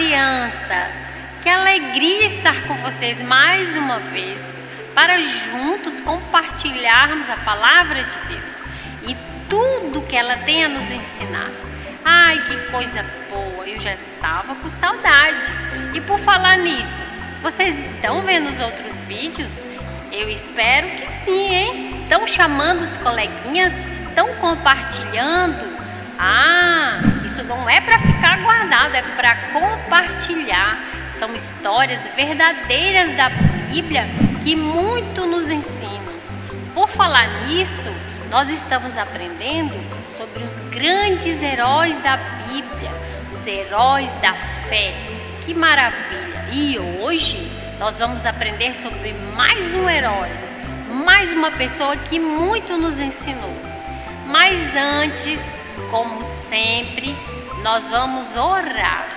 crianças, que alegria estar com vocês mais uma vez para juntos compartilharmos a palavra de Deus e tudo que ela tem a nos ensinar. Ai, que coisa boa! Eu já estava com saudade. E por falar nisso, vocês estão vendo os outros vídeos? Eu espero que sim, hein? Estão chamando os coleguinhas? Estão compartilhando? Ah, isso não é para ficar guardado, é para compartilhar. São histórias verdadeiras da Bíblia que muito nos ensinam. Por falar nisso, nós estamos aprendendo sobre os grandes heróis da Bíblia, os heróis da fé. Que maravilha! E hoje nós vamos aprender sobre mais um herói, mais uma pessoa que muito nos ensinou. Mas antes, como sempre, nós vamos orar.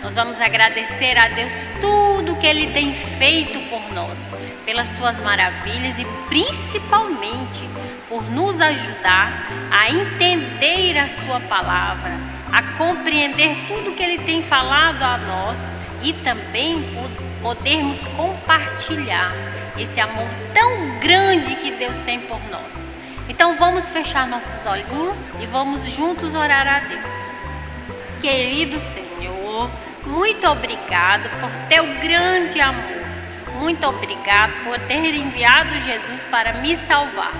Nós vamos agradecer a Deus tudo que Ele tem feito por nós, pelas Suas maravilhas e principalmente por nos ajudar a entender a Sua palavra, a compreender tudo que Ele tem falado a nós e também podermos compartilhar esse amor tão grande que Deus tem por nós. Então vamos fechar nossos olhinhos e vamos juntos orar a Deus. Querido Senhor, muito obrigado por teu grande amor. Muito obrigado por ter enviado Jesus para me salvar.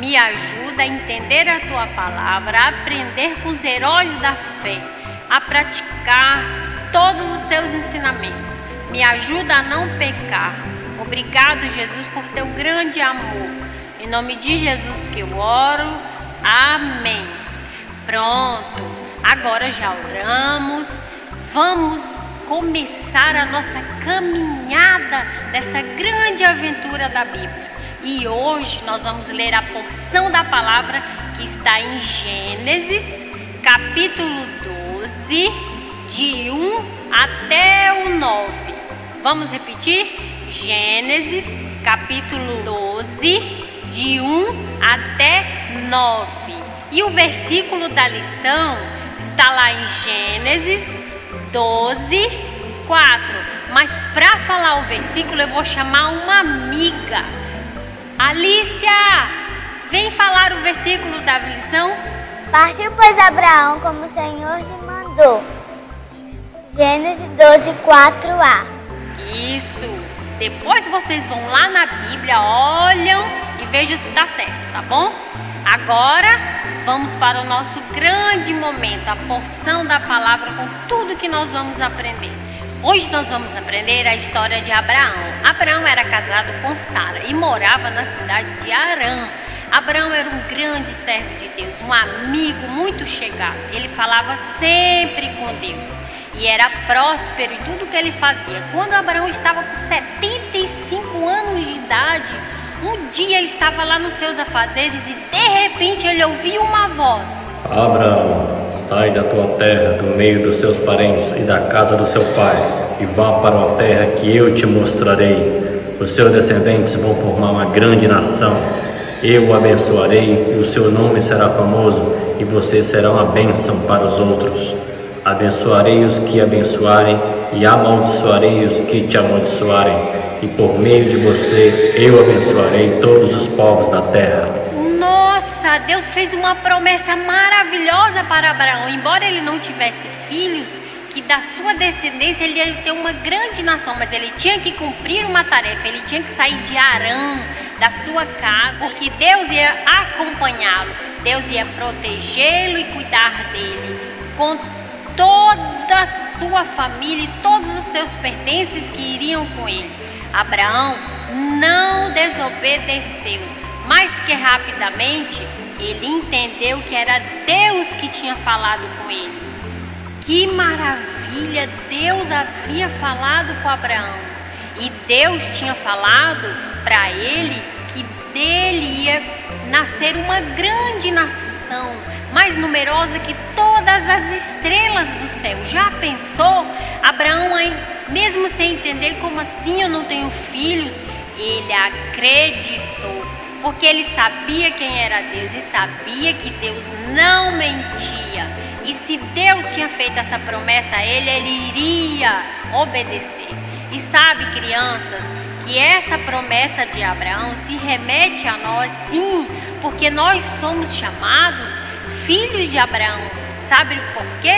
Me ajuda a entender a tua palavra, a aprender com os heróis da fé, a praticar todos os seus ensinamentos. Me ajuda a não pecar. Obrigado, Jesus, por teu grande amor. Em nome de Jesus que eu oro. Amém. Pronto. Agora já oramos vamos começar a nossa caminhada nessa grande aventura da Bíblia. E hoje nós vamos ler a porção da palavra que está em Gênesis, capítulo 12, de 1 até o 9. Vamos repetir? Gênesis, capítulo 12, de 1 até 9. E o versículo da lição está lá em Gênesis 12, 4. Mas para falar o versículo, eu vou chamar uma amiga. Alicia, vem falar o versículo da lição. Partiu, pois, Abraão como o Senhor lhe mandou. Gênesis 12, 4a. Isso. Depois vocês vão lá na Bíblia, olham e vejam se está certo, tá bom? Agora vamos para o nosso grande momento, a porção da palavra com tudo que nós vamos aprender. Hoje nós vamos aprender a história de Abraão. Abraão era casado com Sara e morava na cidade de Arã. Abraão era um grande servo de Deus, um amigo muito chegado. Ele falava sempre com Deus e era próspero em tudo que ele fazia. Quando Abraão estava com 75 anos de idade, um dia ele estava lá nos seus afazeres e de repente ele ouviu uma voz: Abraão, sai da tua terra, do meio dos seus parentes e da casa do seu pai, e vá para uma terra que eu te mostrarei. Os seus descendentes vão formar uma grande nação. Eu o abençoarei e o seu nome será famoso, e você será uma bênção para os outros. Abençoarei os que abençoarem e amaldiçoarei os que te amaldiçoarem e por meio de você eu abençoarei todos os povos da terra. Nossa, Deus fez uma promessa maravilhosa para Abraão. Embora ele não tivesse filhos, que da sua descendência ele ia ter uma grande nação, mas ele tinha que cumprir uma tarefa, ele tinha que sair de Arã, da sua casa, porque Deus ia acompanhá-lo, Deus ia protegê-lo e cuidar dele, com toda a sua família e todos os seus pertences que iriam com ele. Abraão não desobedeceu, mas que rapidamente ele entendeu que era Deus que tinha falado com ele. Que maravilha! Deus havia falado com Abraão e Deus tinha falado para ele que dele ia nascer uma grande nação, mais numerosa que todas as estrelas do céu. Já pensou? Abraão, mesmo sem entender como assim eu não tenho filhos, ele acreditou, porque ele sabia quem era Deus e sabia que Deus não mentia. E se Deus tinha feito essa promessa a ele, ele iria obedecer. E sabe, crianças, que essa promessa de Abraão se remete a nós, sim, porque nós somos chamados filhos de Abraão. Sabe por quê?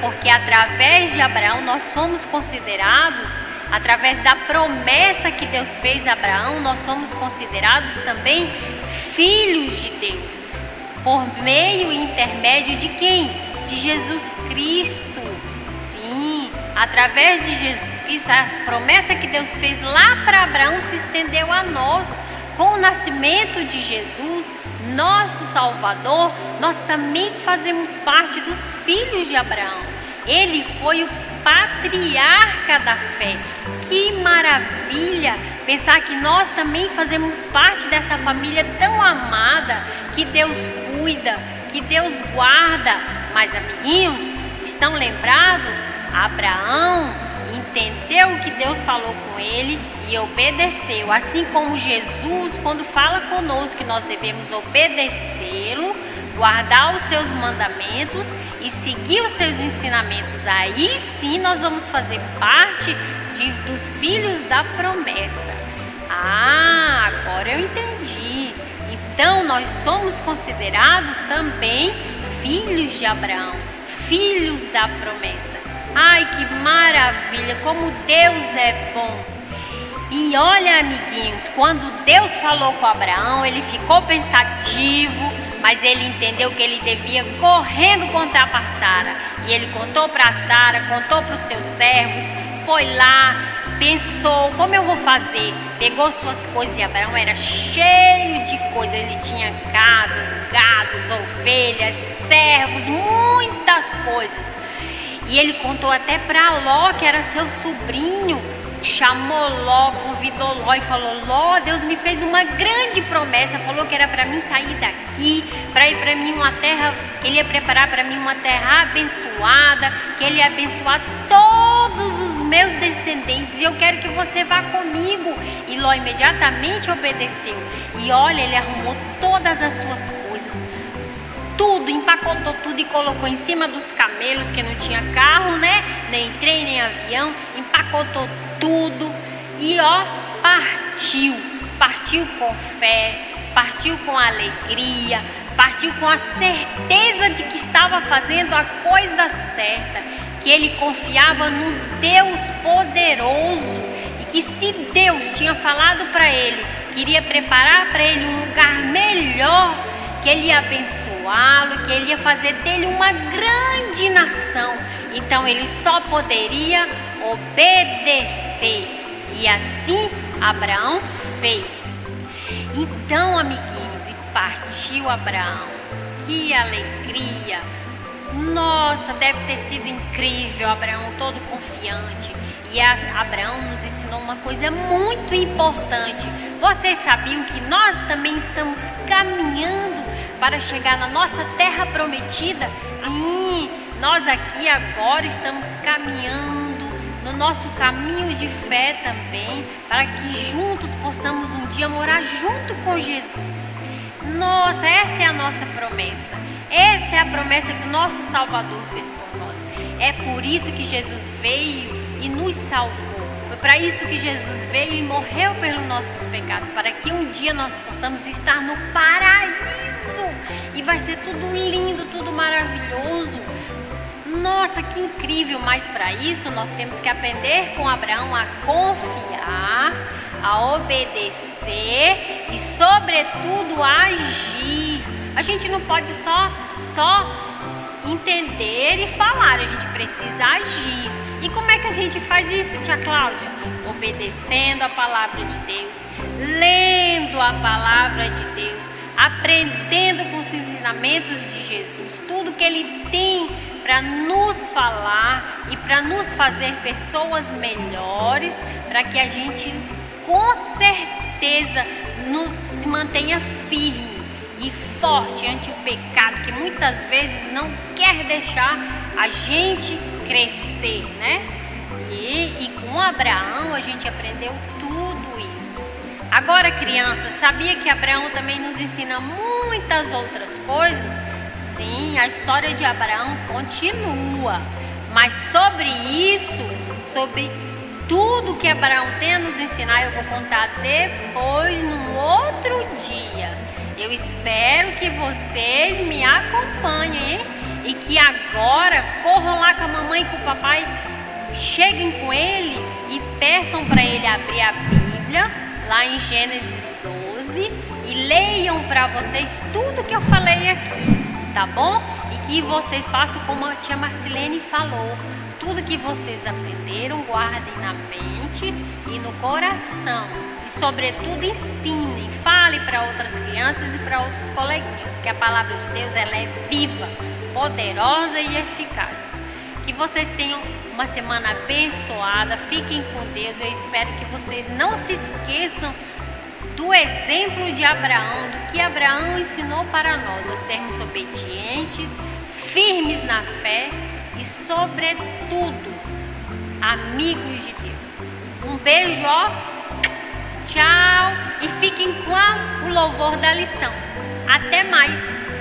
Porque através de Abraão nós somos considerados, através da promessa que Deus fez a Abraão, nós somos considerados também filhos de Deus. Por meio e intermédio de quem? De Jesus Cristo. Através de Jesus Cristo, a promessa que Deus fez lá para Abraão se estendeu a nós. Com o nascimento de Jesus, nosso Salvador, nós também fazemos parte dos filhos de Abraão. Ele foi o patriarca da fé. Que maravilha pensar que nós também fazemos parte dessa família tão amada que Deus cuida, que Deus guarda. Mas, amiguinhos, estão lembrados? Abraão entendeu o que Deus falou com ele e obedeceu. Assim como Jesus, quando fala conosco que nós devemos obedecê-lo, guardar os seus mandamentos e seguir os seus ensinamentos, aí sim nós vamos fazer parte de, dos filhos da promessa. Ah, agora eu entendi. Então nós somos considerados também filhos de Abraão, filhos da promessa. Ai, que maravilha! Como Deus é bom! E olha, amiguinhos, quando Deus falou com Abraão, ele ficou pensativo, mas ele entendeu que ele devia correndo contar para Sara. E ele contou para Sara, contou para os seus servos, foi lá, pensou, como eu vou fazer? Pegou suas coisas e Abraão era cheio de coisas. Ele tinha casas, gados, ovelhas, servos, muitas coisas. E ele contou até para Ló, que era seu sobrinho, chamou Ló, convidou Ló e falou: Ló, Deus me fez uma grande promessa, falou que era para mim sair daqui, para ir para mim uma terra, que ele ia preparar para mim uma terra abençoada, que ele ia abençoar todos os meus descendentes e eu quero que você vá comigo. E Ló imediatamente obedeceu. E olha, ele arrumou todas as suas coisas tudo, empacotou tudo e colocou em cima dos camelos, que não tinha carro, né? Nem trem, nem avião, empacotou tudo e ó, partiu. Partiu com fé, partiu com alegria, partiu com a certeza de que estava fazendo a coisa certa, que ele confiava no Deus poderoso e que se Deus tinha falado para ele, queria preparar para ele um lugar melhor, que ele ia abençoá-lo, que ele ia fazer dele uma grande nação. Então ele só poderia obedecer. E assim Abraão fez. Então, amiguinhos, e partiu Abraão. Que alegria! Nossa, deve ter sido incrível, Abraão todo confiante. E Abraão nos ensinou uma coisa muito importante. Vocês sabiam que nós também estamos caminhando para chegar na nossa terra prometida? Sim, nós aqui agora estamos caminhando no nosso caminho de fé também, para que juntos possamos um dia morar junto com Jesus. Nossa, essa é a nossa promessa. Essa é a promessa que o nosso Salvador fez por nós. É por isso que Jesus veio e nos salvou. Para isso que Jesus veio e morreu pelos nossos pecados, para que um dia nós possamos estar no paraíso. E vai ser tudo lindo, tudo maravilhoso. Nossa, que incrível! Mas para isso nós temos que aprender com Abraão a confiar, a obedecer e, sobretudo, a agir. A gente não pode só só entender e falar, a gente precisa agir. E como é que a gente faz isso, tia Cláudia? Obedecendo a palavra de Deus, lendo a palavra de Deus, aprendendo com os ensinamentos de Jesus, tudo que ele tem para nos falar e para nos fazer pessoas melhores, para que a gente com certeza nos mantenha firme e forte ante o pecado que muitas vezes não quer deixar a gente crescer, né? E, e com Abraão a gente aprendeu tudo isso. Agora, crianças, sabia que Abraão também nos ensina muitas outras coisas? Sim, a história de Abraão continua, mas sobre isso, sobre tudo que Abraão tem a nos ensinar, eu vou contar depois, num outro dia. Eu espero que vocês me acompanhem hein? e que agora corram lá com a mamãe e com o papai, cheguem com ele e peçam para ele abrir a Bíblia, lá em Gênesis 12, e leiam para vocês tudo que eu falei aqui, tá bom? E que vocês façam como a tia Marcelene falou tudo que vocês aprenderam, guardem na mente e no coração. E, sobretudo, ensinem, fale para outras crianças e para outros coleguinhas que a palavra de Deus ela é viva, poderosa e eficaz. Que vocês tenham uma semana abençoada, fiquem com Deus. Eu espero que vocês não se esqueçam do exemplo de Abraão, do que Abraão ensinou para nós, a sermos obedientes, firmes na fé e, sobretudo, amigos de Deus. Um beijo, ó. Tchau e fiquem com o louvor da lição. Até mais.